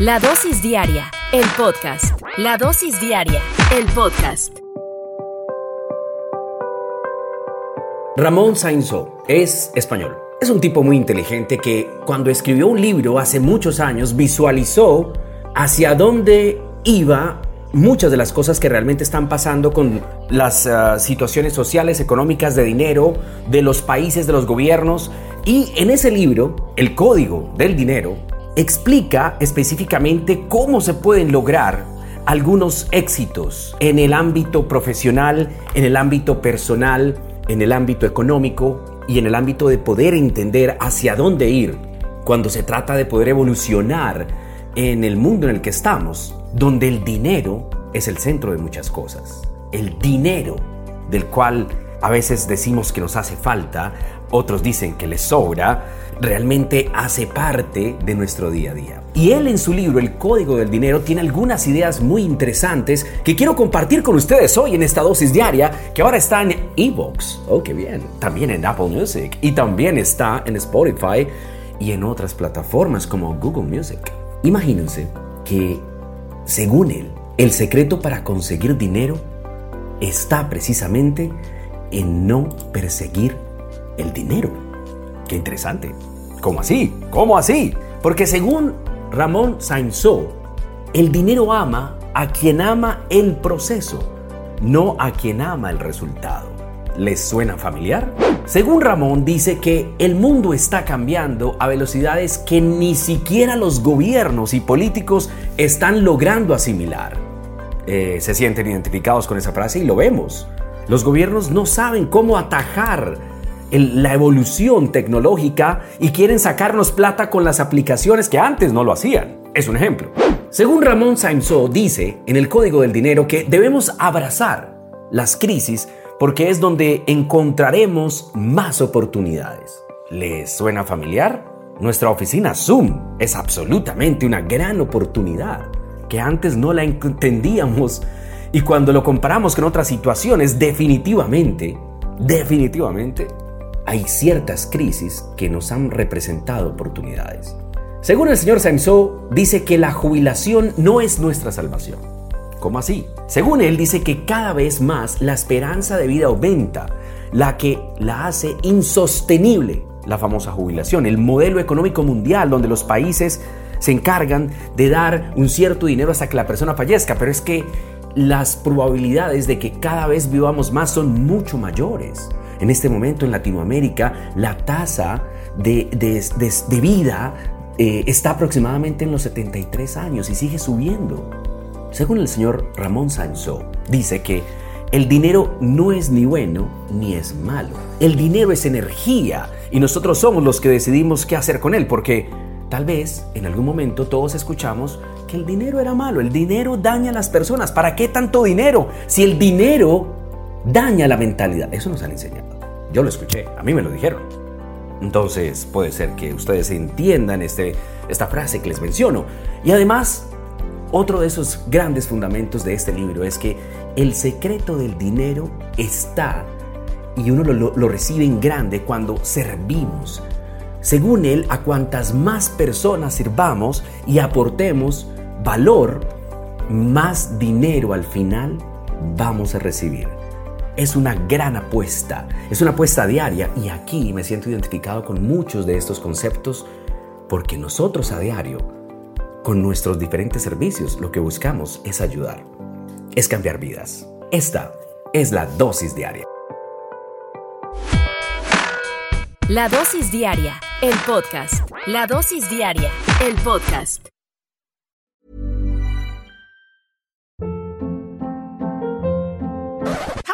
La dosis diaria, el podcast. La dosis diaria, el podcast. Ramón Sainzó es español. Es un tipo muy inteligente que cuando escribió un libro hace muchos años visualizó hacia dónde iba muchas de las cosas que realmente están pasando con las uh, situaciones sociales, económicas, de dinero, de los países, de los gobiernos. Y en ese libro, El Código del Dinero, explica específicamente cómo se pueden lograr algunos éxitos en el ámbito profesional, en el ámbito personal, en el ámbito económico y en el ámbito de poder entender hacia dónde ir cuando se trata de poder evolucionar en el mundo en el que estamos, donde el dinero es el centro de muchas cosas. El dinero del cual a veces decimos que nos hace falta, otros dicen que les sobra, realmente hace parte de nuestro día a día. Y él en su libro El Código del Dinero tiene algunas ideas muy interesantes que quiero compartir con ustedes hoy en esta dosis diaria que ahora está en Evox. Oh, qué bien. También en Apple Music y también está en Spotify y en otras plataformas como Google Music. Imagínense que, según él, el secreto para conseguir dinero está precisamente en no perseguir el dinero. Qué interesante. ¿Cómo así? ¿Cómo así? Porque según Ramón Sainzó, el dinero ama a quien ama el proceso, no a quien ama el resultado. ¿Les suena familiar? Según Ramón dice que el mundo está cambiando a velocidades que ni siquiera los gobiernos y políticos están logrando asimilar. Eh, se sienten identificados con esa frase y lo vemos. Los gobiernos no saben cómo atajar la evolución tecnológica y quieren sacarnos plata con las aplicaciones que antes no lo hacían. Es un ejemplo. Según Ramón Sainzó dice en el Código del Dinero que debemos abrazar las crisis porque es donde encontraremos más oportunidades. ¿Les suena familiar? Nuestra oficina Zoom es absolutamente una gran oportunidad que antes no la entendíamos y cuando lo comparamos con otras situaciones definitivamente, definitivamente hay ciertas crisis que nos han representado oportunidades. Según el señor Sainzó, dice que la jubilación no es nuestra salvación. ¿Cómo así? Según él, dice que cada vez más la esperanza de vida aumenta, la que la hace insostenible, la famosa jubilación, el modelo económico mundial donde los países se encargan de dar un cierto dinero hasta que la persona fallezca, pero es que las probabilidades de que cada vez vivamos más son mucho mayores. En este momento en Latinoamérica la tasa de, vida eh, está aproximadamente en los 73 años y sigue subiendo. Según el señor Ramón Sanzó, dice que el dinero no es ni bueno ni es malo. El dinero es energía y nosotros somos los que decidimos qué hacer con él porque tal vez en algún momento todos escuchamos que el dinero era malo, el dinero daña a las personas. ¿Para qué tanto dinero? Si el dinero daña la mentalidad. Eso nos han enseñado. Yo lo escuché, a mí me lo dijeron. Entonces puede ser que ustedes entiendan este, esta frase que les menciono. Y además, otro de esos grandes fundamentos de este libro es que el secreto del dinero está y uno lo, lo recibe en grande cuando servimos. Según él, a cuantas más personas sirvamos y aportemos valor, más dinero al final vamos a recibir. Es una gran apuesta, es una apuesta diaria y aquí me siento identificado con muchos de estos conceptos porque nosotros a diario, con nuestros diferentes servicios, lo que buscamos es ayudar, es cambiar vidas. Esta es la dosis diaria. La dosis diaria, el podcast. La dosis diaria, el podcast.